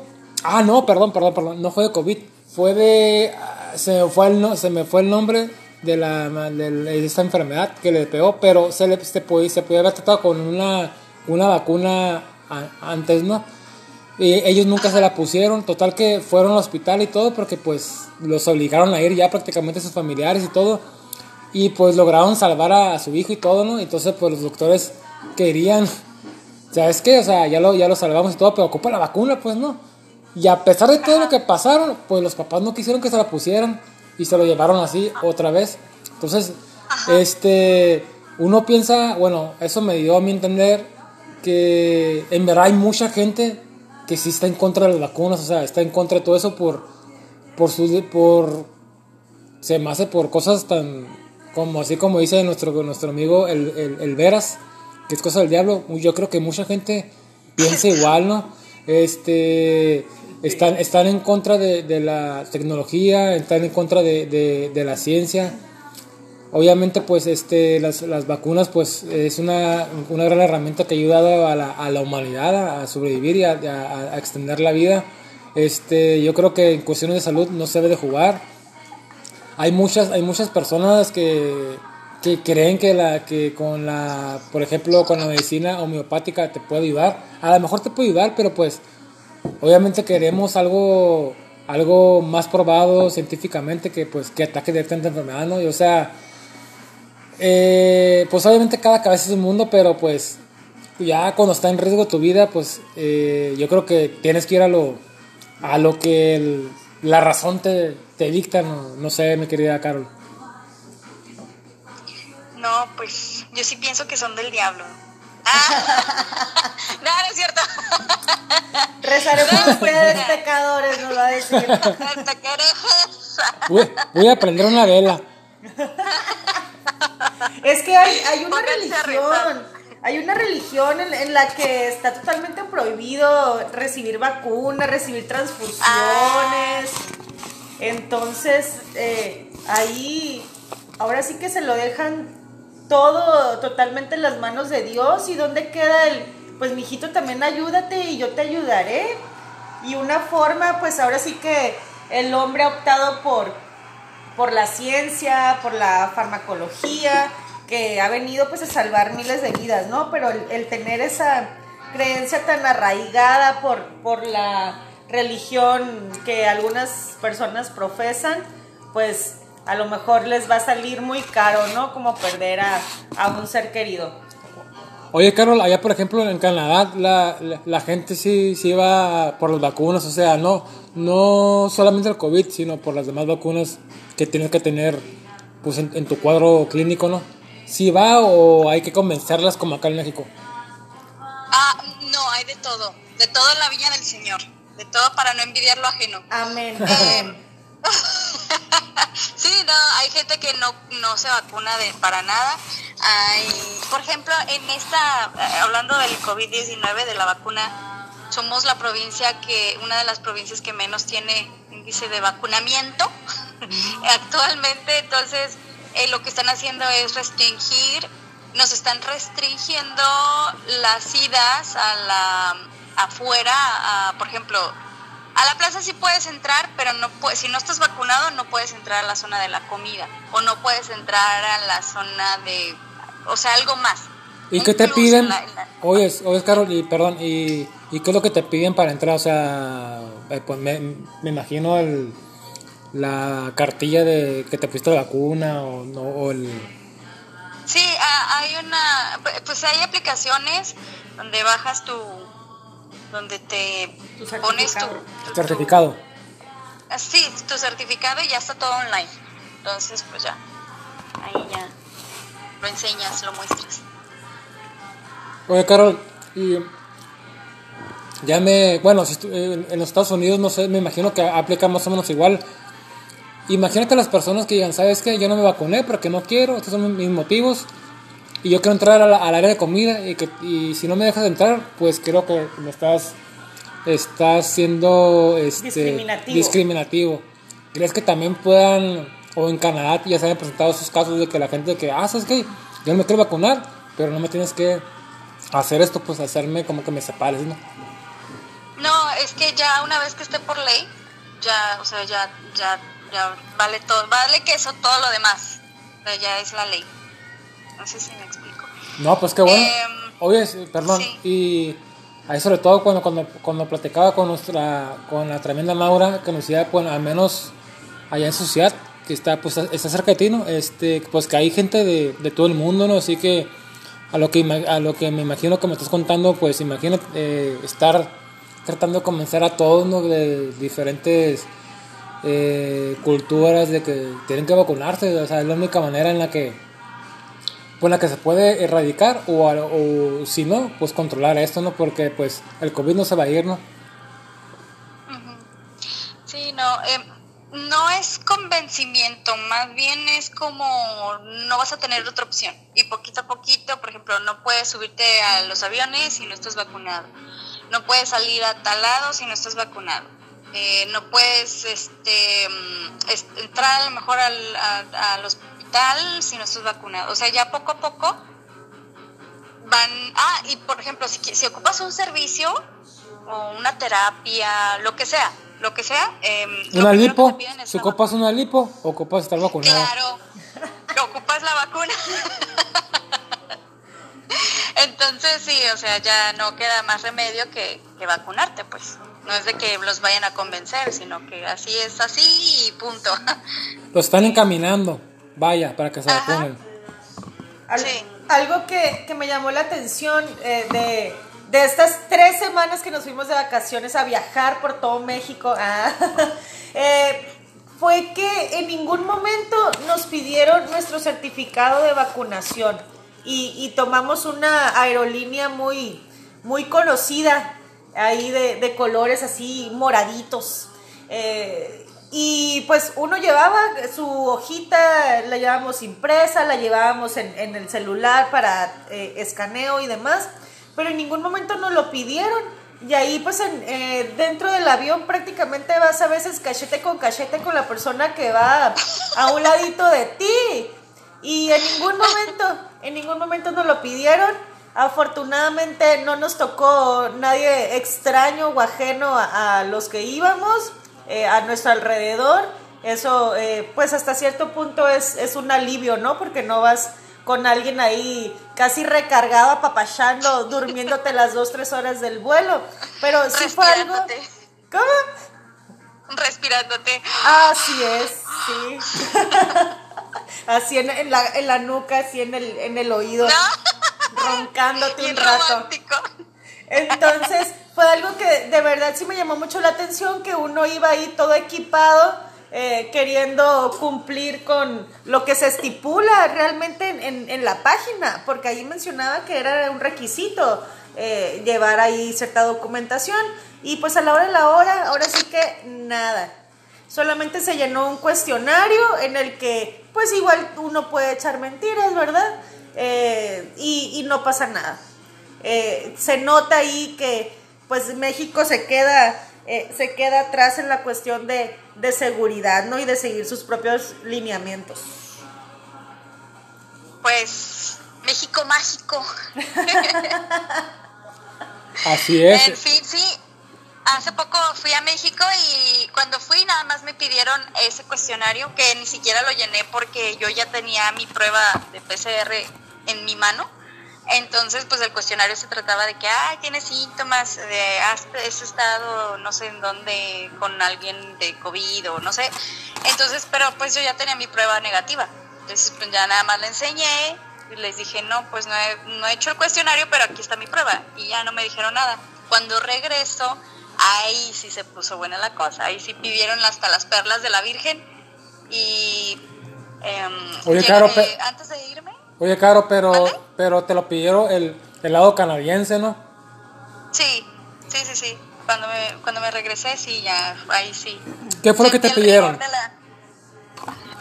Ah, no, perdón, perdón, perdón. No fue de COVID. Fue de. ah, Se me fue el, no- se me fue el nombre de, la, de esta enfermedad que le pegó. Pero se, le, se, podía, se podía haber tratado con una, una vacuna a- antes, ¿no? Y ellos nunca se la pusieron. Total que fueron al hospital y todo porque pues los obligaron a ir ya prácticamente sus familiares y todo. Y pues lograron salvar a, a su hijo y todo, ¿no? Entonces pues los doctores querían ¿Sabes qué? O sea, ya lo, ya lo salvamos y todo, pero ocupa la vacuna, pues no. Y a pesar de todo lo que pasaron, pues los papás no quisieron que se la pusieran y se lo llevaron así otra vez. Entonces, este, uno piensa, bueno, eso me dio a mí entender que en verdad hay mucha gente que sí está en contra de las vacunas, o sea, está en contra de todo eso por, por su, por, se me hace por cosas tan, como así como dice nuestro, nuestro amigo el, el, el Veras, que es cosa del diablo, yo creo que mucha gente piensa igual, ¿no? Este, están, están en contra de, de la tecnología, están en contra de, de, de la ciencia. Obviamente, pues, este, las, las vacunas, pues, es una, una gran herramienta que ha ayudado a la, a la humanidad a sobrevivir y a, a- a extender la vida. Este, yo creo que en cuestiones de salud no se debe de jugar. Hay muchas, hay muchas personas que, que creen que la, que con la, por ejemplo, con la medicina homeopática te puede ayudar. A lo mejor te puede ayudar, pero pues, obviamente queremos algo, algo más probado científicamente que pues que ataque directamente la enfermedad, ¿no? Y, o sea, eh, pues obviamente cada cabeza es un mundo, pero pues ya cuando está en riesgo tu vida, pues eh, yo creo que tienes que ir a lo, a lo que la razón te, te dicta, no, no sé, mi querida Carol. No, pues yo sí pienso que son del diablo. Ah. no, no es cierto. Rezaré por ustedes, pecadores, nos va a decir. Voy, voy a prender una vela. Es que hay, hay una religión, hay una religión en, en la que está totalmente prohibido recibir vacunas, recibir transfusiones. Ah. Entonces, eh, ahí, ahora sí que se lo dejan todo totalmente en las manos de Dios. ¿Y dónde queda el, pues mijito, también ayúdate y yo te ayudaré? Y una forma, pues ahora sí que el hombre ha optado por, por la ciencia, por la farmacología, que ha venido pues a salvar miles de vidas, ¿no? Pero el, tener esa creencia tan arraigada por, por la religión que algunas personas profesan, pues a lo mejor les va a salir muy caro, ¿no? Como perder a, a un ser querido. Oye, Carol, allá por ejemplo en Canadá la, la, la gente sí, sí va por las vacunas, o sea, no, no solamente el COVID, sino por las demás vacunas que tienes que tener pues en, en tu cuadro clínico, ¿no? Si va o hay que convencerlas como acá en México. Ah, no, hay de todo. De todo en la viña del Señor. De todo para no envidiar lo ajeno. Amén. Eh, sí, no, hay gente que no, no se vacuna de, para nada. Hay, por ejemplo, en esta, eh, hablando del COVID-19, de la vacuna, somos la provincia que, una de las provincias que menos tiene índice de vacunamiento actualmente. Entonces, eh, lo que están haciendo es restringir, nos están restringiendo las idas a la afuera, a, por ejemplo, a la plaza sí puedes entrar, pero no puedes, si no estás vacunado no puedes entrar a la zona de la comida o no puedes entrar a la zona de, o sea, algo más. ¿Y qué te piden? en la- la- Oye, oye, Carol, y perdón, y, ¿y qué es lo que te piden para entrar? O sea, eh, pues me, me imagino el, la cartilla de que te pusiste la vacuna o, no, o el... Sí, hay una, pues hay aplicaciones donde bajas tu, donde te Tu pones tu, certificado. tu- certificado. tu- sí, tu certificado y ya está todo online. Entonces, pues ya, ahí ya lo enseñas, lo muestras. Oye, Carol, y ya me, bueno, si en en los Estados Unidos, no sé, me imagino que aplica más o menos igual. Imagínate las personas que digan, ¿sabes qué? Yo no me vacuné porque no quiero, estos son mis motivos. Y yo quiero entrar al área de comida y, que, y si no me dejas entrar, pues creo que me estás, estás siendo este, Discriminativo. discriminativo. ¿Crees que también puedan, o en Canadá ya se han presentado esos casos de que la gente que, ah, ¿sabes qué? Yo no me quiero vacunar, pero no me tienes que hacer esto, pues hacerme como que me separes, ¿no? No, es que ya una vez que esté por ley, ya, o sea, ya, ya, ya vale todo, vale que eso todo lo demás. O sea, ya es la ley. No sé si me explico. No, pues qué bueno. Oye, sí, perdón. sí. Y ahí sobre todo cuando, cuando, cuando platicaba con nuestra, con la tremenda Maura, que nos decía, bueno, al menos allá en su ciudad, que está, pues, está cerca de ti, ¿no? Este, pues que hay gente de, de todo el mundo, ¿no? Así que a lo que, a lo que me imagino que me estás contando, pues imagínate eh, estar tratando de convencer a todos, ¿no? De diferentes eh, culturas de que tienen que vacunarse, o sea, es la única manera en la que pues la que se puede erradicar o, a- o si no, pues controlar esto, ¿no? Porque pues el COVID no se va a ir, ¿no? Sí, no, eh, no es convencimiento, más bien es como no vas a tener otra opción. Y poquito a poquito, por ejemplo, no puedes subirte a los aviones si no estás vacunado. No puedes salir a tal lado si no estás vacunado. Eh, no puedes este, mm, entrar a lo mejor al, a- al hospital si no estás vacunado. O sea, ya poco a poco van... Ah, y por ejemplo, si, si ocupas un servicio o una terapia, lo que sea, lo que sea... lo Una lipo, si ocupas una lipo, ocupas estar vacuna. vacunado. Claro, ocupas la vacuna. Entonces sí, o sea, ya no queda más remedio que, que vacunarte, pues. No es de que los vayan a convencer, sino que así es así y punto. Lo están encaminando, vaya, para que se Ajá. vacunen. Al- Sí. Algo que, que me llamó la atención eh, de, de estas tres semanas que nos fuimos de vacaciones a viajar por todo México ah, eh, fue que en ningún momento nos pidieron nuestro certificado de vacunación y, y tomamos una aerolínea muy, muy conocida ahí de, de colores así moraditos. Eh, y pues uno llevaba su hojita, la llevábamos impresa, la llevábamos en, en el celular para eh, escaneo y demás, pero en ningún momento nos lo pidieron. Y ahí pues en, eh, dentro del avión prácticamente vas a veces cachete con cachete con la persona que va a un ladito de ti. Y en ningún momento, en ningún momento nos lo pidieron. Afortunadamente no nos tocó nadie extraño o ajeno a, a los que íbamos eh, a nuestro alrededor. Eso, eh, pues hasta cierto punto es, es un alivio, ¿no? Porque no vas con alguien ahí casi recargado, apapachando, durmiéndote las dos, tres horas del vuelo. Pero sí fue algo... Respirándote. ¿Cómo? Respirándote. Así es, sí. así en, en la, en la nuca, así en el, en el oído, roncándote Bien un rato. romántico. Entonces, fue algo que de verdad sí me llamó mucho la atención, que uno iba ahí todo equipado, eh, queriendo cumplir con lo que se estipula realmente en, la página, porque ahí mencionaba que era un requisito eh, llevar ahí cierta documentación, y pues a la hora de la hora, ahora sí que nada. Solamente se llenó un cuestionario en el que, pues igual uno puede echar mentiras, ¿verdad? Eh, y no pasa nada. Eh, se nota ahí que, pues México se queda, eh, se queda atrás en la cuestión de, de seguridad, ¿no? Y de seguir sus propios lineamientos. Pues, México mágico. Así es. En fin, sí. Hace poco fui a México y cuando fui nada más me pidieron ese cuestionario que ni siquiera lo llené porque yo ya tenía mi prueba de PCR en mi mano. Entonces, pues el cuestionario se trataba de que, ay, tienes síntomas, de, has, has estado no sé en dónde con alguien de COVID o no sé. Entonces, pero pues yo ya tenía mi prueba negativa. Entonces, pues ya nada más le enseñé y les dije, no, pues no he, no he hecho el cuestionario, pero aquí está mi prueba. Y ya no me dijeron nada. Cuando regreso, ahí sí se puso buena la cosa. Ahí sí pidieron hasta las perlas de la Virgen. Y em, Oye, llegué- pe- antes de irme, Oye, Caro, pero, pero te lo pidieron el, el lado canadiense, ¿no? sí, Sí, sí, sí. Cuando me, cuando me regresé, sí, ya, ahí sí. ¿Qué fue lo que te pidieron? la-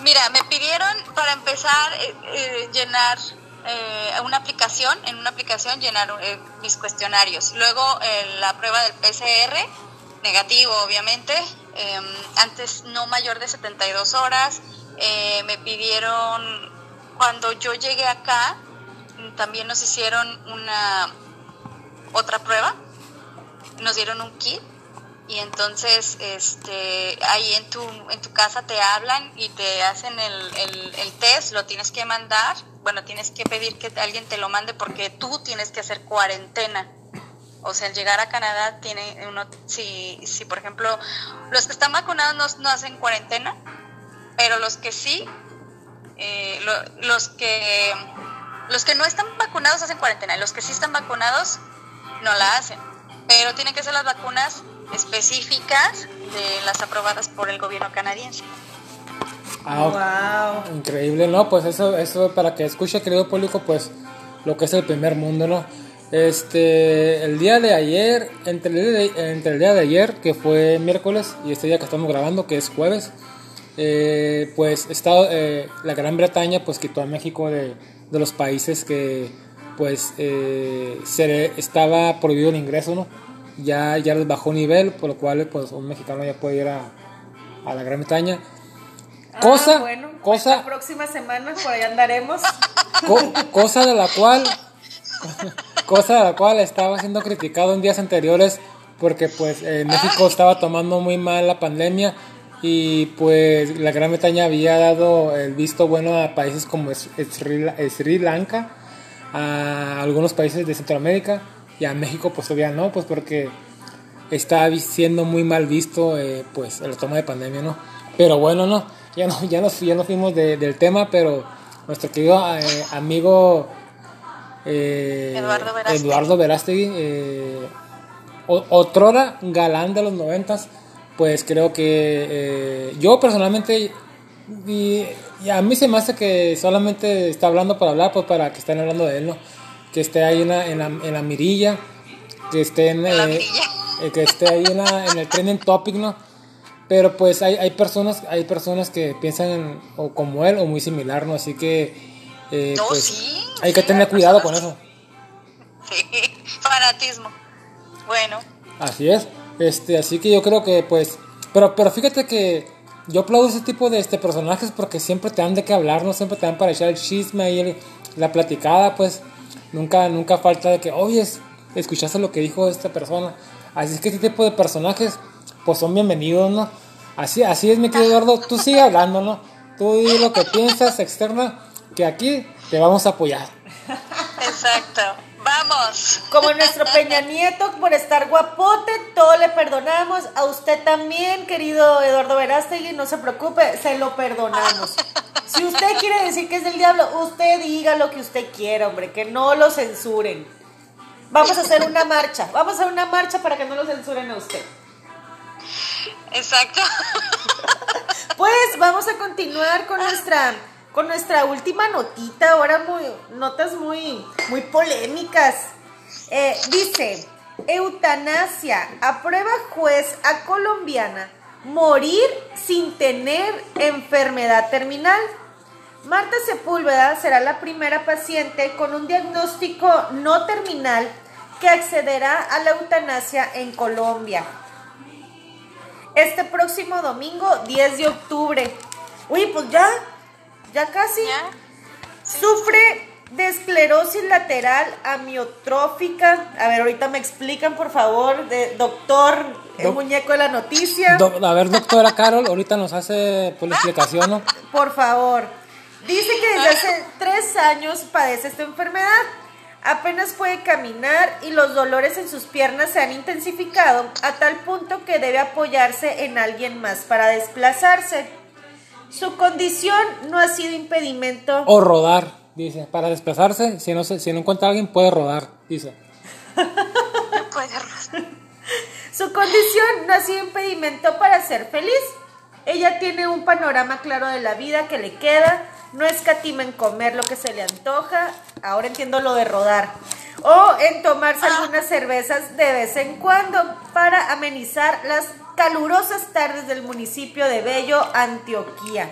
Mira, me pidieron para empezar eh, eh, llenar eh, una aplicación, en una aplicación llenar eh, mis cuestionarios. Luego eh, la prueba del PCR, negativo obviamente, eh, antes no mayor de 72 horas. Eh, me pidieron, cuando yo llegué acá, mm, también nos hicieron una otra prueba, nos dieron un kit y entonces este ahí en tu en tu casa te hablan y te hacen el, el, test lo tienes que mandar bueno tienes que pedir que alguien te lo mande porque tú tienes que hacer cuarentena. O sea al llegar a Canadá tiene uno si si por ejemplo los que están vacunados no, no hacen cuarentena pero los que sí eh, lo- los que los que no están vacunados hacen cuarentena y los que sí están vacunados no la hacen pero tienen que ser las vacunas específicas de las aprobadas por el gobierno canadiense. Ah. Wow. Increíble, ¿no? Pues eso, eso para que escuche, querido público, pues lo que es el primer mundo, ¿no? Este, el día de ayer, entre el día de, entre el día de ayer, que fue miércoles, y este día que estamos grabando, que es jueves, eh, pues está, eh, la Gran Bretaña pues quitó a México de, de los países que pues eh, se estaba prohibido el ingreso, ¿no? Ya, ya les bajó nivel, por lo cual pues un mexicano ya puede ir a, a la Gran Bretaña. Cosa, Ah, bueno, cosa, La próxima semana por ahí andaremos. Co- cosa de la cual cosa de la cual estaba siendo criticado en días anteriores porque pues eh, México estaba tomando muy mal la pandemia y pues la Gran Bretaña había dado el visto bueno a países como es Sri, Sri Lanka a algunos países de Centroamérica y a México pues todavía no pues porque está siendo muy mal visto eh, pues el toma de pandemia no pero bueno no ya no ya nos ya nos fuimos de- del tema pero nuestro querido eh, amigo eh, Eduardo Verástegui. Eduardo Verástegui, eh, otrora galán de los noventas pues creo que eh, yo personalmente y, y a mí se me hace que solamente está hablando para hablar pues para que estén hablando de él no que esté ahí en la, en la, en la mirilla que esté en, eh, eh, que esté ahí en, la- en el trending topic, ¿no? Pero pues hay, hay personas hay personas que piensan o como él o muy similar, ¿no? Así que eh, No, pues, sí, hay que sí, tener cuidado con eso. Sí, fanatismo. Bueno, Así es. Este, así que yo creo que pues pero pero fíjate que yo aplaudo ese tipo de este personajes porque siempre te dan de qué hablar, no siempre te dan para echar el chisme y la platicada, pues nunca nunca falta de que, "Oye, es- escuchaste lo que dijo esta persona." Así es que este tipo de personajes pues son bienvenidos, ¿no? Así así es, mi querido Eduardo, tú sigue hablando, ¿no? Tú di lo que piensas externa que aquí te vamos a apoyar. exacto. Como nuestro Peña Nieto por estar guapote, todo le perdonamos. A usted también, querido Eduardo Verástegui, no se preocupe, se lo perdonamos. Si usted quiere decir que es del diablo, usted diga lo que usted quiera, hombre, que no lo censuren. Vamos a hacer una marcha, vamos a hacer una marcha para que no lo censuren a usted. Exacto. Pues vamos a continuar con nuestra con nuestra última notita, ahora muy notas muy muy polémicas. Eh, dice, eutanasia, aprueba juez a colombiana morir sin tener enfermedad terminal. Marta Sepúlveda será la primera paciente con un diagnóstico no terminal que accederá a la eutanasia en Colombia este próximo domingo, 10 de octubre. Uy, pues ya, ya casi. ¿Ya? Sufre de esclerosis lateral amiotrófica. A ver, ahorita me explican, por favor, de doctor, el muñeco de la noticia. Do- a ver, doctora Carol, ahorita nos hace pues, la explicación, ¿no? Por favor. Dice que desde hace tres años padece esta enfermedad. Apenas puede caminar y los dolores en sus piernas se han intensificado a tal punto que debe apoyarse en alguien más para desplazarse. Su condición no ha sido impedimento. O rodar, dice. Para desplazarse, si no, se- si no encuentra a alguien, puede rodar, dice. Puede arrastrar. Su condición no ha sido impedimento para ser feliz. Ella tiene un panorama claro de la vida que le queda, no escatima en comer lo que se le antoja. Ahora entiendo lo de rodar. O en tomarse algunas cervezas de vez en cuando para amenizar las calurosas tardes del municipio de Bello, Antioquía.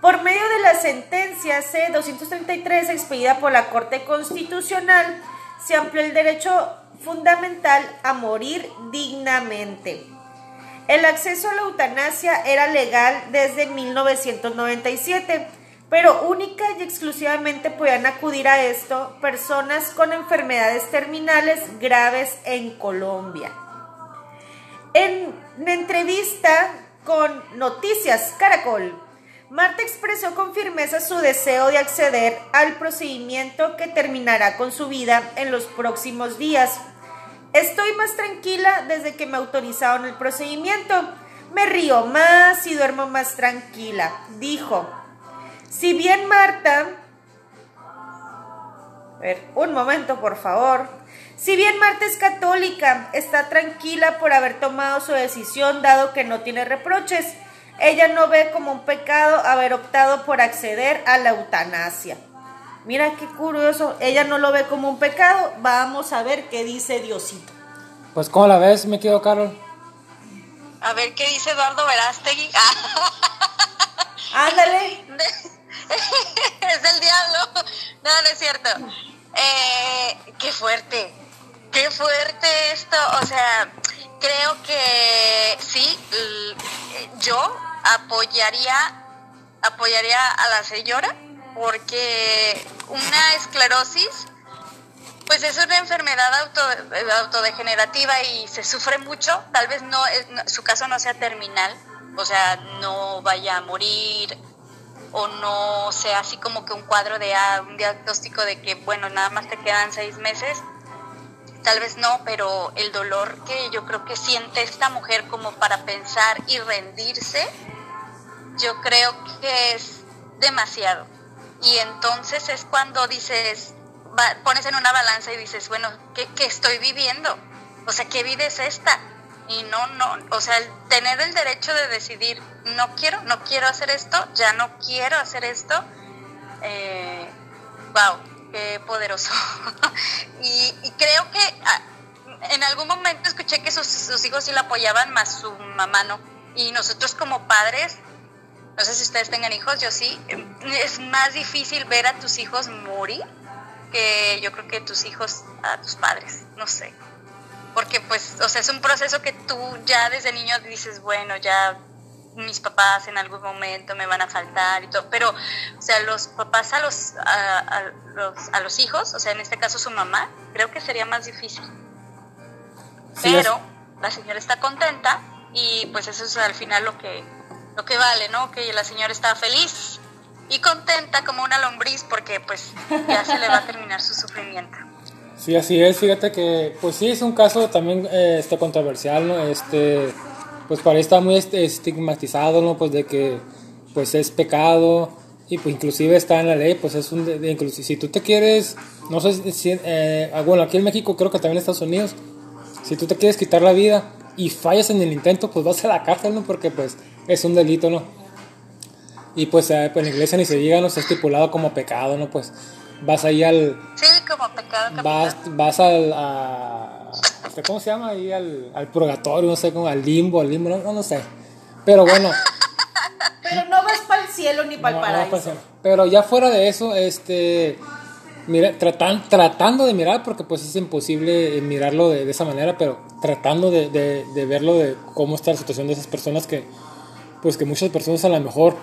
Por medio de la sentencia C-233 expedida por la Corte Constitucional, se amplió el derecho fundamental a morir dignamente. El acceso a la eutanasia era legal desde 1997, pero única y exclusivamente podían acudir a esto personas con enfermedades terminales graves en Colombia. En una entrevista con Noticias Caracol, Marta expresó con firmeza su deseo de acceder al procedimiento que terminará con su vida en los próximos días. Estoy más tranquila desde que me autorizaron el procedimiento. Me río más y duermo más tranquila, dijo. Si bien Marta... A ver, un momento, por favor. Si bien Marta es católica, está tranquila por haber tomado su decisión dado que no tiene reproches. Ella no ve como un pecado haber optado por acceder a la eutanasia. Mira qué curioso, ella no lo ve como un pecado. Vamos a ver qué dice Diosito. Pues, ¿cómo la ves, me quedo, Carol? A ver qué dice Eduardo Verástegui. Ándale. es el diablo. No, no es cierto. Eh, qué fuerte. Qué fuerte esto. O sea, creo que sí, yo apoyaría apoyaría a la señora porque una esclerosis pues es una enfermedad auto, autodegenerativa y se sufre mucho, tal vez no, su caso no sea terminal, o sea, no vaya a morir o no sea así como que un cuadro de un diagnóstico de que bueno, nada más te quedan seis meses, tal vez no, pero el dolor que yo creo que siente esta mujer como para pensar y rendirse, yo creo que es demasiado. Y entonces es cuando dices, pones en una balanza y dices, bueno, ¿qué, ¿qué, estoy viviendo? O sea, ¿qué vida es esta? Y no, no, o sea, el tener el derecho de decidir, no quiero, no quiero hacer esto, ya no quiero hacer esto, eh, wow, qué poderoso. y, creo que ah, en algún momento escuché que sus, hijos sí la apoyaban, más su mamá no. Y nosotros como padres, no sé si ustedes tengan hijos, yo sí, es más difícil ver a tus hijos morir que yo creo que tus hijos a tus padres, no sé. Porque pues, o sea, es un proceso que tú ya desde niño dices, bueno, ya mis papás en algún momento me van a faltar y todo, pero, o sea, los papás a los, a, los, a los hijos, o sea, en este caso su mamá, creo que sería más difícil. pero la señora está contenta y pues eso es al final lo que, lo que vale, ¿no? Que la señora está feliz y contenta como una lombriz porque pues ya se le va a terminar su sufrimiento. Sí, así es, fíjate que pues sí es un caso también eh, este controversial, ¿no? Este pues para está muy estigmatizado, ¿no? Pues de que pues es pecado y pues inclusive está en la ley, pues es un de, inclusive si tú te quieres, no sé si eh, ah, bueno aquí en México creo que también en Estados Unidos, si tú te quieres quitar la vida y fallas en el intento, pues vas a la cárcel, ¿no? Porque pues es un delito, ¿no? Y pues, eh, pues en la iglesia ni se diga, no está estipulado como pecado, ¿no? Pues vas ahí al... Sí, como pecado. Vas, vas al... A, este, ¿Cómo se llama? Ahí al, al purgatorio, no sé, como al limbo, al limbo, no, no sé. Pero bueno. Pero no vas para el cielo ni para el paraíso. Pero ya fuera de eso, este... Mira, tratan, tratando de mirar, porque pues es imposible mirarlo de, de esa manera, pero tratando de, de, de, verlo de cómo está la situación de esas personas que, pues que muchas personas a lo mejor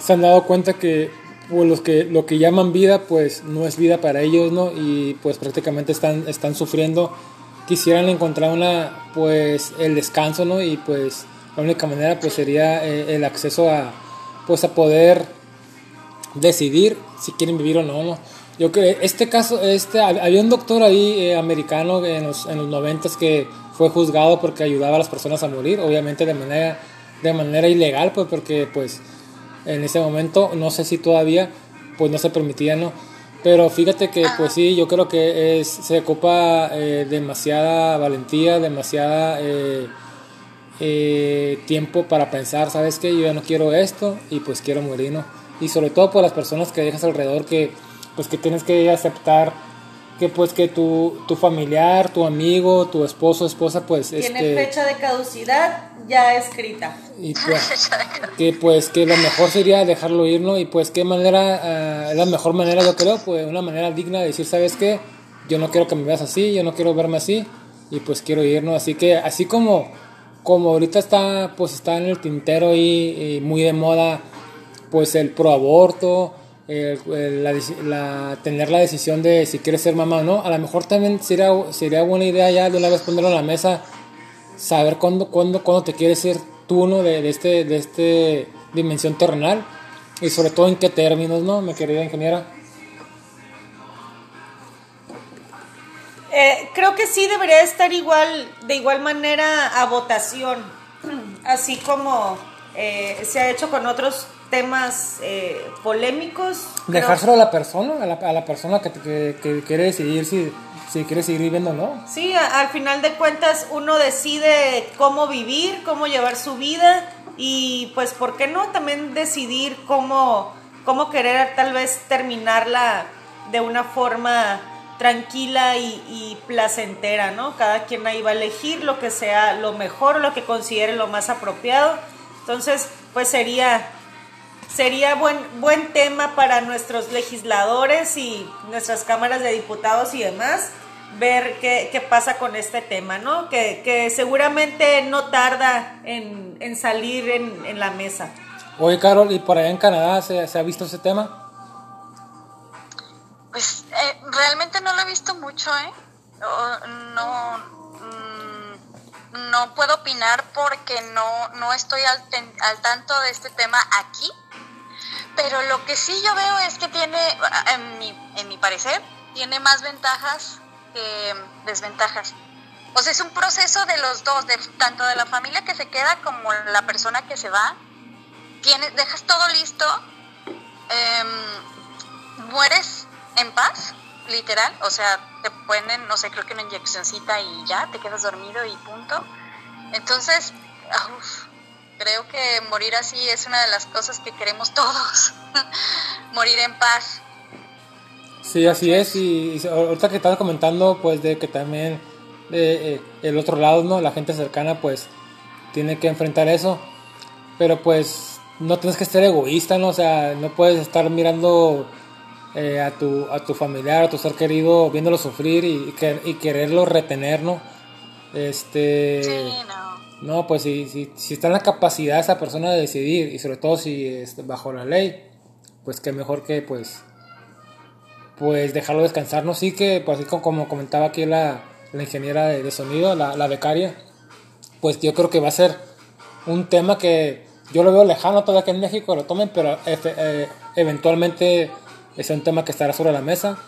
se han dado cuenta que pues los que lo que llaman vida pues no es vida para ellos no y pues prácticamente están están sufriendo. Quisieran encontrar una pues el descanso no y pues la única manera pues sería eh, el acceso a pues a poder decidir si quieren vivir o no, no. yo creo este caso este había un doctor ahí eh, americano en los en los noventas que fue juzgado porque ayudaba a las personas a morir obviamente de manera de manera ilegal pues porque pues en ese momento, no sé si todavía, pues no se permitía, ¿no? Pero fíjate que, pues sí, yo creo que es, se ocupa eh, demasiada valentía, demasiada eh, eh, tiempo para pensar, ¿sabes qué? Yo ya no quiero esto y pues quiero morir. Y sobre todo por las personas que dejas alrededor que, pues que tienes que aceptar que pues que tu, tu familiar, tu amigo, tu esposo, esposa, pues Tiene este, fecha de caducidad ya escrita. y pues que pues que lo mejor sería dejarlo ir, ¿no? Y pues qué manera, es la mejor manera yo creo, pues una manera digna de decir, ¿sabes qué? Yo no quiero que me veas así, yo no quiero verme así y pues quiero ir, ¿no? Así que así como, como ahorita está, pues está en el tintero y, y muy de moda, pues el pro aborto, el- el- la, tener la decisión de si quieres ser mamá o no, a lo mejor también sería, sería buena idea ya de una vez ponerlo en la mesa saber cuándo, cuándo, cuándo te quieres ser tú, ¿no? De, de este, de este dimensión terrenal y sobre todo en qué términos, ¿no? Mi querida ingeniera. Eh, creo que sí debería estar igual, de igual manera a votación, así como eh, se ha hecho con otros temas eh, polémicos. Creo- Dejárselo a la persona, a la, a la persona que, que, que quiere decidir si, si quiere seguir viviendo o no. Sí, a- al final de cuentas uno decide cómo vivir, cómo llevar su vida y pues, ¿por qué no? También decidir cómo, cómo querer tal vez terminarla de una forma tranquila y, y placentera, ¿no? Cada quien ahí va a elegir lo que sea lo mejor, lo que considere lo más apropiado. Entonces, pues sería sería buen, buen tema para nuestros legisladores y nuestras cámaras de diputados y demás ver qué, qué pasa con este tema, ¿no? Que, que seguramente no tarda en, en salir en, en la mesa. Oye, Carol, ¿y por allá en Canadá se, se ha visto ese tema? Pues eh, realmente no lo he visto mucho, ¿eh? No, mm, no puedo opinar porque no, no estoy al, al tanto de este tema aquí. Pero lo que sí yo veo es que tiene, en mi, en mi parecer, tiene más ventajas que desventajas. O sea, es un proceso de los dos, de, tanto de la familia que se queda como la persona que se va. Tienes, dejas todo listo, em, mueres en paz, literal, o sea, te ponen, no sé, creo que una inyeccióncita y ya, te quedas dormido y punto. Entonces, uf, creo que morir así es una de las cosas que queremos todos, morir en paz. Sí, así es. Y, y ahorita que estás comentando, pues de que también eh, el otro lado, ¿no? La gente cercana, pues tiene que enfrentar eso. Pero pues no tienes que ser egoísta, ¿no? O sea, no puedes estar mirando eh, a, tu, a tu familiar, a tu ser querido, viéndolo sufrir y, y que- y quererlo retener, ¿no? Este. Sí, no. No, pues si, si, si está en la capacidad esa persona de decidir y sobre todo si es bajo la ley, pues que mejor que pues pues dejarlo descansar, ¿no? Sí que, pues así como, comentaba aquí la, la ingeniera de, de sonido, la, la becaria, pues yo creo que va a ser un tema que yo lo veo lejano todavía que en México lo tomen, pero eh, eventualmente es un tema que estará sobre la mesa.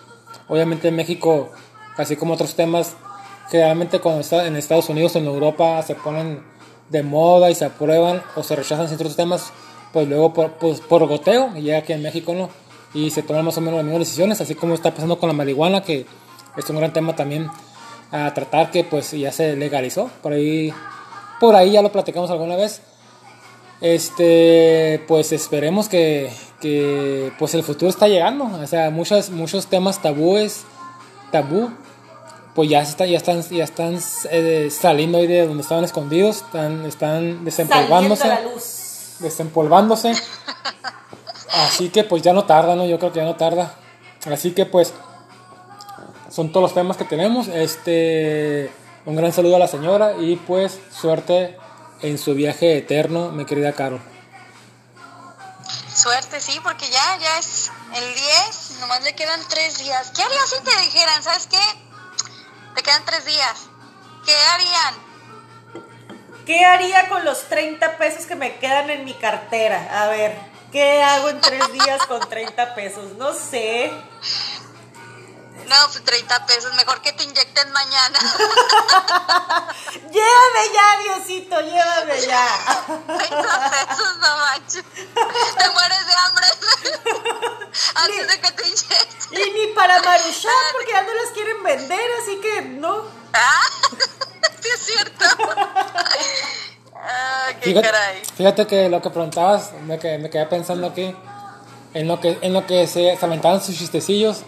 Obviamente en México, así como otros temas, generalmente cuando está en Estados Unidos, en Europa, se ponen de moda y se aprueban o se rechazan ciertos temas, pues luego por, pues, por goteo, y ya aquí en México no, y se toman más o menos las mismas decisiones, así como está pasando con la marihuana, que es un gran tema también a tratar, que pues ya se legalizó, por ahí, por ahí ya lo platicamos alguna vez. Este, pues esperemos que, que pues el futuro está llegando, o sea, muchos, muchos temas tabúes, tabú, pues ya, está, ya están, ya están eh, saliendo ahí de donde estaban escondidos, están, están desempolvándose la luz. desempolvándose. Así que pues ya no tarda, ¿no? Yo creo que ya no tarda. Así que pues son todos los temas que tenemos. Este, un gran saludo a la señora y pues suerte en su viaje eterno, mi querida Carol. Suerte, sí, porque ya, ya es el 10, nomás le quedan tres días. ¿Qué harías si te dijeran, sabes qué? Te quedan tres días. ¿Qué harían? ¿Qué haría con los 30 pesos que me quedan en mi cartera? A ver, ¿qué hago en tres días con 30 pesos? No sé. No, pues 30 pesos, mejor que te inyecten mañana. Llévame ya, Diosito, llévame ya. 30 pesos, no manches. Te mueres de hambre antes de que te inyecten. Y ni para Maruchan, porque ya no las quieren vender, así que no. Ah, sí es cierto. Ah, qué Fíjate, caray. fíjate que lo que preguntabas, me quedé, me quedé pensando aquí, en lo que, en lo que se, se aventaban sus chistecillos,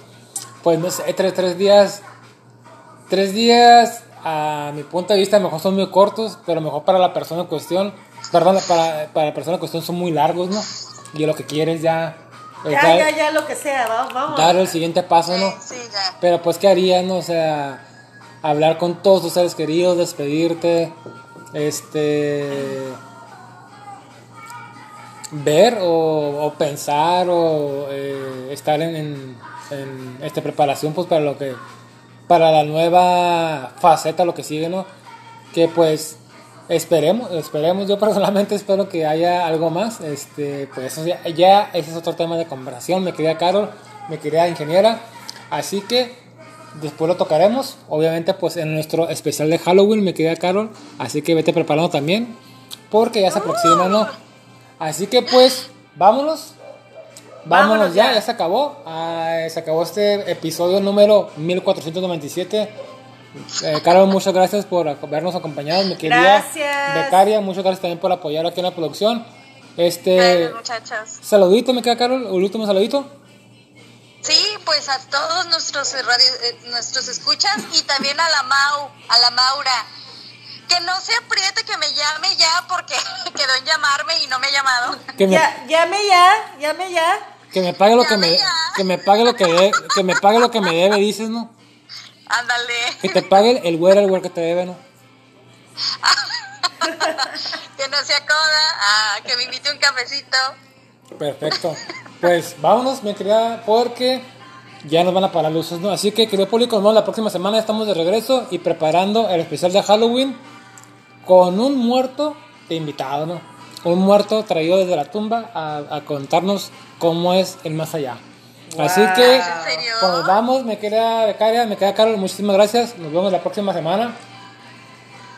pues no sé, tres, tres días, tres días, a mi punto de vista, a lo mejor son muy cortos, pero mejor para la persona en cuestión, perdón, para, para la persona en cuestión son muy largos, ¿no? Y lo que quieres ya... es Ya, dar- ya, ya, lo que sea, vamos, vamos. dar el siguiente paso, ¿no? Sí, ya. Pero pues, ¿qué harías, no? O sea, hablar con todos tus seres queridos, despedirte, este... Ver o, o pensar o eh, estar en, en, en, este, preparación pues para lo que... Para la nueva faceta, lo que sigue, ¿no? Que pues esperemos, esperemos, yo personalmente espero que haya algo más, este, pues eso ya, ya ese es otro tema de conversación, me quería Carol, me quería ingeniera, así que después lo tocaremos, obviamente pues en nuestro especial de Halloween, me quería Carol, así que vete preparando también, porque ya se aproxima, ¿no? Así que pues, vámonos, vámonos, Vámonos ya, ya. ya se acabó, se acabó este episodio número 1497. Eh, Carol, muchas gracias por habernos acompañado, mi querida Gracias. becaria, muchas gracias también por apoyar aquí en la producción. Este, Gracias, muchachos. saludito, me queda Carol, el último saludito. Sí, pues a todos nuestros eh, radio- eh, nuestros escuchas y también a la Mau, a la Maura. Que no se apriete que me llame ya porque quedó en llamarme y no me ha llamado. Me, Ya, llame ya, llame ya. Que me pague lo que me, ya. que me pague lo que debe, que me pague lo que me debe, dices, ¿no? Ándale. Que te pague el güero, el güero que te debe, ¿no? que no se acoda, ah, que me invite un cafecito. Perfecto. Pues vámonos, mi querida, porque ya nos van a parar luces, ¿no? Así que, querido público, vemos la próxima semana. Estamos de regreso y preparando el especial de Halloween con un muerto de invitado, ¿no? Un muerto traído desde la tumba a, a contarnos cómo es el más allá. Así que, pues vamos, me queda becaria, me queda Carol, muchísimas gracias. Nos vemos la próxima semana.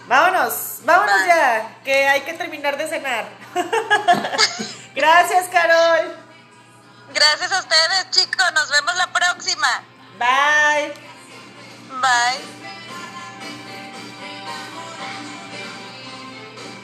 Vámonos, vámonos ya, que hay que terminar de cenar. Gracias, Carol. Gracias a ustedes, chicos. Nos vemos la próxima. Bye. Bye.